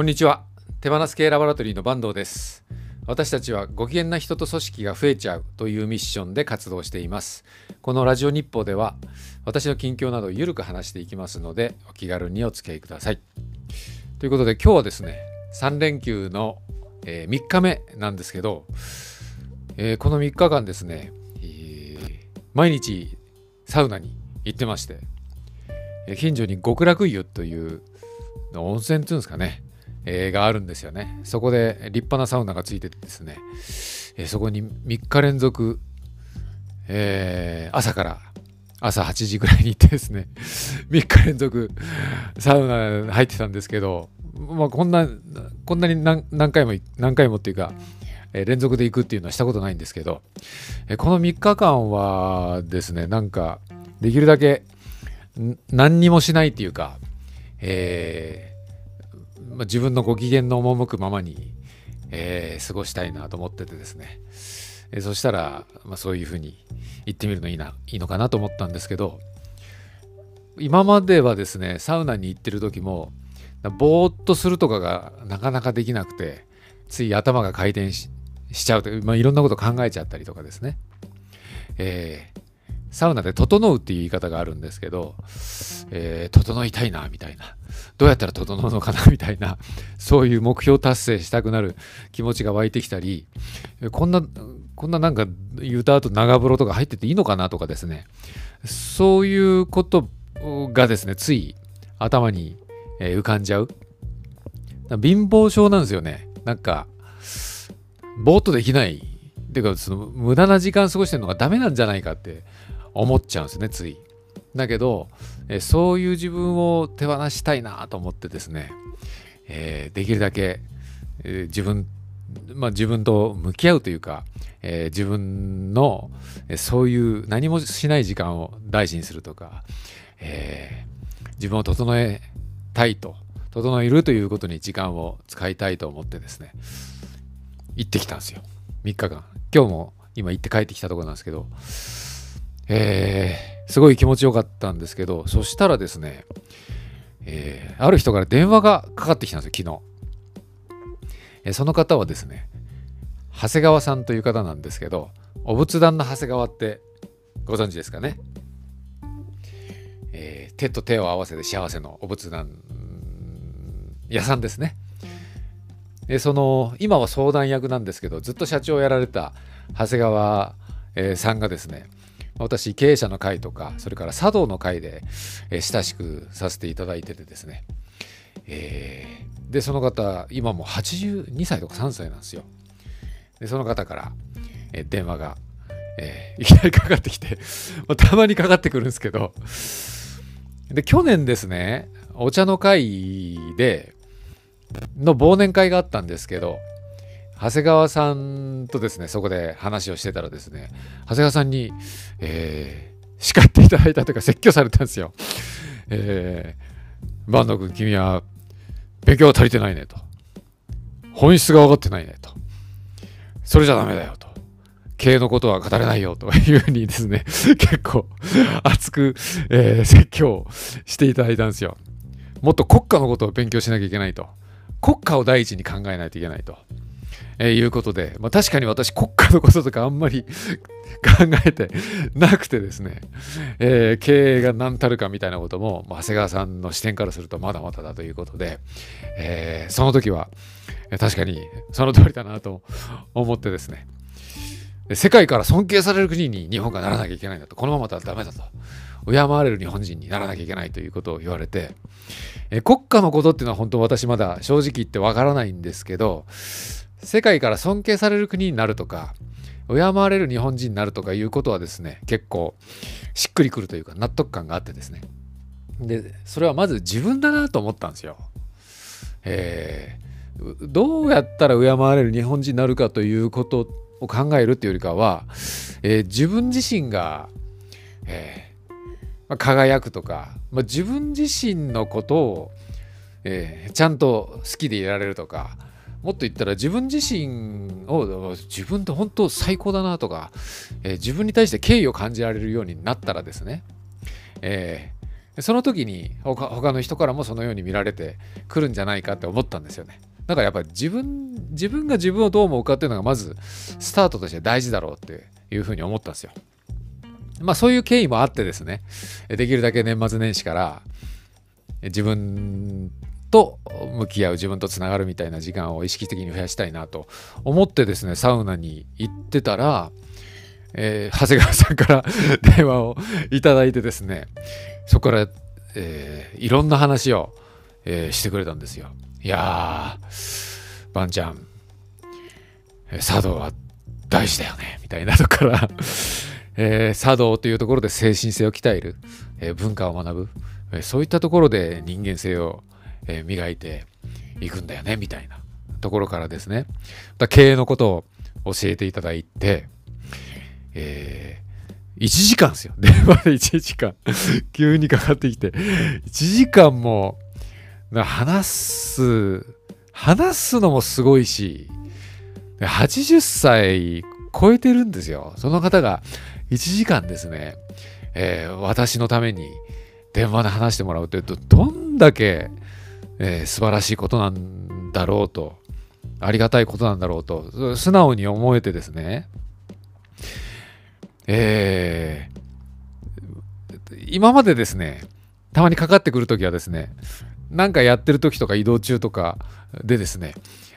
こんにちは。手放す系ラボラトリーの坂東です。私たちはご機嫌な人と組織が増えちゃうというミッションで活動しています。このラジオ日報では私の近況などをゆるく話していきますのでお気軽にお付き合いください。ということで今日はですね3連休の、え3日目なんですけど、えこの3日間ですね、毎日サウナに行ってまして近所に極楽湯という温泉っていうんですかね、えーがあるんですよね。そこで立派なサウナがついててですね、えーそこに3日連続、えー朝から朝8時ぐらいに行ってですね、3日連続サウナ入ってたんですけど、まあ、こんな、こんなに何回も、何回もっていうか、え連続で行くっていうのはしたことないんですけど、えこの3日間はですね、なんか、できるだけ何にもしないっていうか、えーまあ、自分のご機嫌の赴くままに、えー過ごしたいなと思っててですね、えーそしたら、まあ、そういうふうに言ってみるのいいないいのかなと思ったんですけど今まではですねサウナに行ってる時もぼーっとするとかがなかなかできなくてつい頭が回転ししちゃうと、まあ、いろんなこと考えちゃったりとかですね、えーサウナで「整う」っていう言い方があるんですけど、えー整いたいなみたいな。どうやったら整うのかなみたいなそういう目標達成したくなる気持ちが湧いてきたりこんなこんななんか言うた後長風呂とか入ってていいのかなとかですね。そういうことがですねつい頭に浮かんじゃう。貧乏症なんですよね。なんかぼーっとできない。っていうかその無駄な時間過ごしてるのがダメなんじゃないかって思っちゃうんですねつい。だけど、えそういう自分を手放したいなと思ってですね、えーできるだけ、えー自分まあ自分と向き合うというか、えー自分の、そういう何もしない時間を大事にするとか、えー自分を整えたいと整えるということに時間を使いたいと思ってですね行ってきたんですよ。3日間。今日も今行って帰ってきたところなんですけどえーすごい気持ちよかったんですけどそしたらですね、えーある人から電話がかかってきたんですよ昨日、えーその方はですね長谷川さんという方なんですけどお仏壇の長谷川ってご存知ですかね、えー手と手を合わせて幸せのお仏壇屋さんですね。でその今は相談役なんですけどずっと社長をやられた長谷川、えーさんがですね私経営者の会とかそれから茶道の会で、え親しくさせていただいててですね、えーでその方今もう82歳とか3歳なんですよ。でその方から、え電話が、えーいきなりかかってきて たまにかかってくるんですけど。で去年ですねお茶の会での忘年会があったんですけど長谷川さんとですねそこで話をしてたらですね長谷川さんに、えー叱っていただいたというか説教されたんですよ。えー、坂東君君は勉強が足りてないねと本質が分かってないねとそれじゃダメだよと経営のことは語れないよというふうにですね結構熱く、えー説教していただいたんですよ。もっと国家のことを勉強しなきゃいけないと。国家を第一に考えないといけないと。えーいうことで、まあ、確かに私国家のこととかあんまり 考えてなくてですね、えー経営が何たるかみたいなことも、まあ長谷川さんの視点からするとまだまだだということで、えーその時は確かにその通りだなと思ってですね世界から尊敬される国に日本がならなきゃいけないんだとこのままだとダメだと敬われる日本人にならなきゃいけないということを言われてえ国家のことっていうのは本当私まだ正直言ってわからないんですけど世界から尊敬される国になるとか敬われる日本人になるとかいうことはですね結構しっくりくるというか納得感があってですねでそれはまず自分だなと思ったんですよ。えーどうやったら敬われる日本人になるかということを考えるっていうよりかは、えー自分自身が、えーまあ輝くとか、まあ、自分自身のことを、えちゃんと好きでいられるとかもっと言ったら自分自身を自分って本当最高だなとか、えー自分に対して敬意を感じられるようになったらですね、えーその時に他他の人からもそのように見られてくるんじゃないかって思ったんですよね。だからやっぱり自分自分が自分をどう思うかっていうのがまずスタートとして大事だろうっていうふうに思ったんですよ。まあそういう経緯もあってですねできるだけ年末年始から自分と向き合う自分とつながるみたいな時間を意識的に増やしたいなと思ってですねサウナに行ってたら、えー、長谷川さんから電話をいただいてですねそこから、えー、いろんな話を、えー、してくれたんですよ。いやーばんちゃん茶道は大事だよねみたいなとこからえー、茶道というところで精神性を鍛える、えー、文化を学ぶ、えー、そういったところで人間性をえー、磨いていくんだよねみたいなところからですね。だ経営のことを教えていただいて、えー、1時間ですよ。電話で1時間。急にかかってきて。1時間も話す話すのもすごいし80歳超えてるんですよ。その方が1時間ですね、えー、私のために電話で話してもらうというとどんだけえー、素晴らしいことなんだろうと、ありがたいことなんだろうと、素直に思えてですね、えー、今までですね、たまにかかってくるときはですね、なんかやってるときとか移動中とかでですね、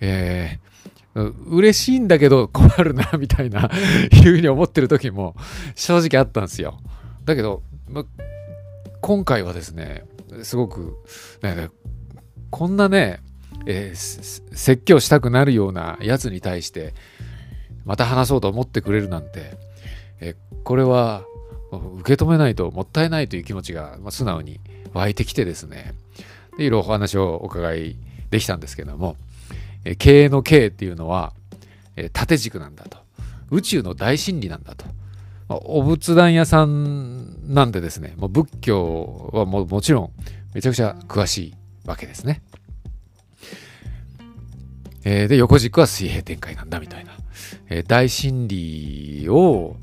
えー、嬉しいんだけど困るなみたいな いうふうに思ってる時も正直あったんですよ。だけど、ま、今回はですね、すごく、ね、こんなね、えー、説教したくなるようなやつに対してまた話そうと思ってくれるなんて、えー、これは受け止めないともったいないという気持ちが、まあ、素直に湧いてきてですね。でいろいろお話をお伺いできたんですけども、えー、経営の経営っていうのは、え、縦軸なんだと。宇宙の大真理なんだと、まあ、お仏壇屋さんなんでですねもう仏教はももちろんめちゃくちゃ詳しいわけですね。えー、で、横軸は水平展開なんだみたいな。えー、大心理を、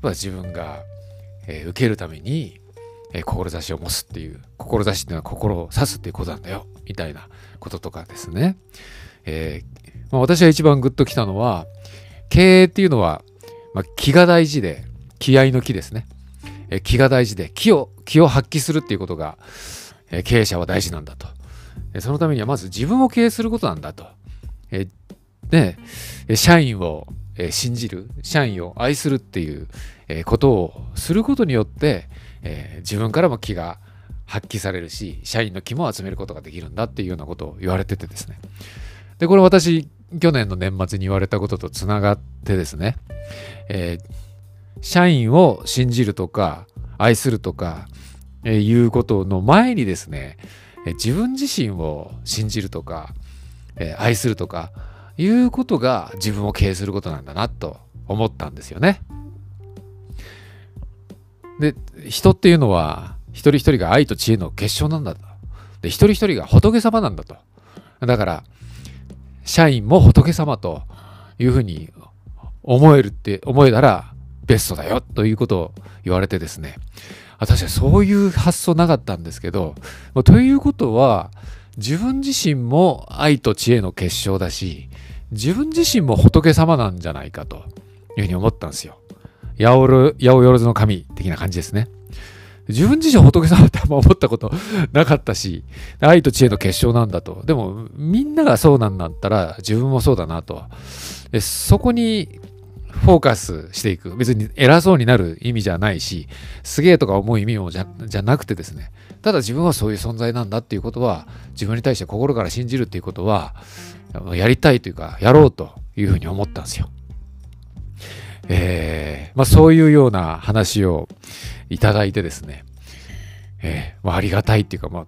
まあ、自分が、えー、受けるために、え、志を持つっていう、志っていうのは心を指すっていうことなんだよ、みたいなこととかですね。えまあ、私が一番グッときたのは、経営っていうのは、まあ、気が大事で、気合の気ですね。え、気が大事で、気を、気を発揮するっていうことが、経営者は大事なんだと。そのためにはまず自分を経営することなんだと。で、社員を信じる、社員を愛するっていうことをすることによって、自分からも気が発揮されるし、社員の気も集めることができるんだっていうようなことを言われててですね。で、これ私、去年の年末に言われたこととつながってですね、えー、社員を信じるとか、愛するとか、え、いうことの前にですね、自分自身を信じるとか、え愛するとかいうことが自分を経営することなんだなと思ったんですよね。で人っていうのは一人一人が愛と知恵の結晶なんだと。で一人一人が仏様なんだと。だから社員も仏様というふうに思えるって思えたらベストだよということを言われてですね私はそういう発想なかったんですけど、ということは、自分自身も愛と知恵の結晶だし、自分自身も仏様なんじゃないかというふうに思ったんですよ。八百万の神的な感じですね。自分自身仏様ってあんま思ったことなかったし、愛と知恵の結晶なんだと。でも、みんながそうなんだったら自分もそうだなと。そこにフォーカスしていく。別に偉そうになる意味じゃないし、すげえとか思う意味もじゃじゃなくてですね、ただ自分はそういう存在なんだっていうことは、自分に対して心から信じるっていうことは、やりたいというか、やろうというふうに思ったんですよ。えー、まあそういうような話をいただいてですね、えー、まあありがたいっていうか、まあ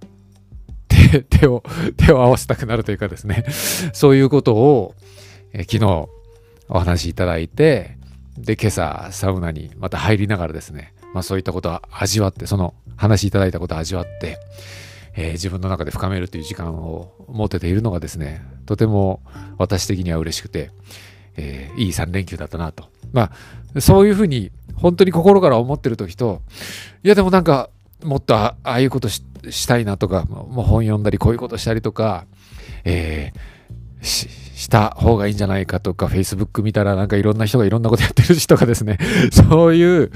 手を、手を合わせたくなるというかですね、そういうことを、えー、昨日お話しいただいて、で、今朝サウナにまた入りながらですね、まあそういったことを味わって、その話しいただいたことを味わって、えー、自分の中で深めるという時間を持てているのがですね、とても私的には嬉しくて、えー、いい3連休だったなと。まあ、そういうふうに本当に心から思ってる時と、いやでもなんかもっとああいうことしたいなとかもう本読んだりこういうことしたりとか、えー、した方がいいんじゃないかとか Facebook 見たらなんかいろんな人がいろんなことやってるしとかですね そういう、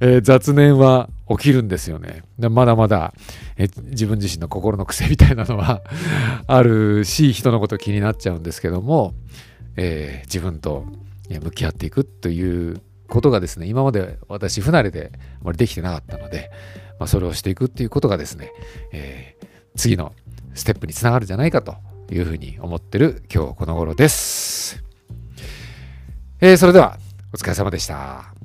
えー、雑念は起きるんですよね。まだまだ、え、自分自身の心の癖みたいなのは あるし人のこと気になっちゃうんですけども、えー、自分と向き合っていくということがですね今まで私不慣れであまりできてなかったので、まあ、それをしていくっていうことがですね、えー、次のステップにつながるんじゃないかというふうに思ってる今日この頃です。えー、それではお疲れ様でした。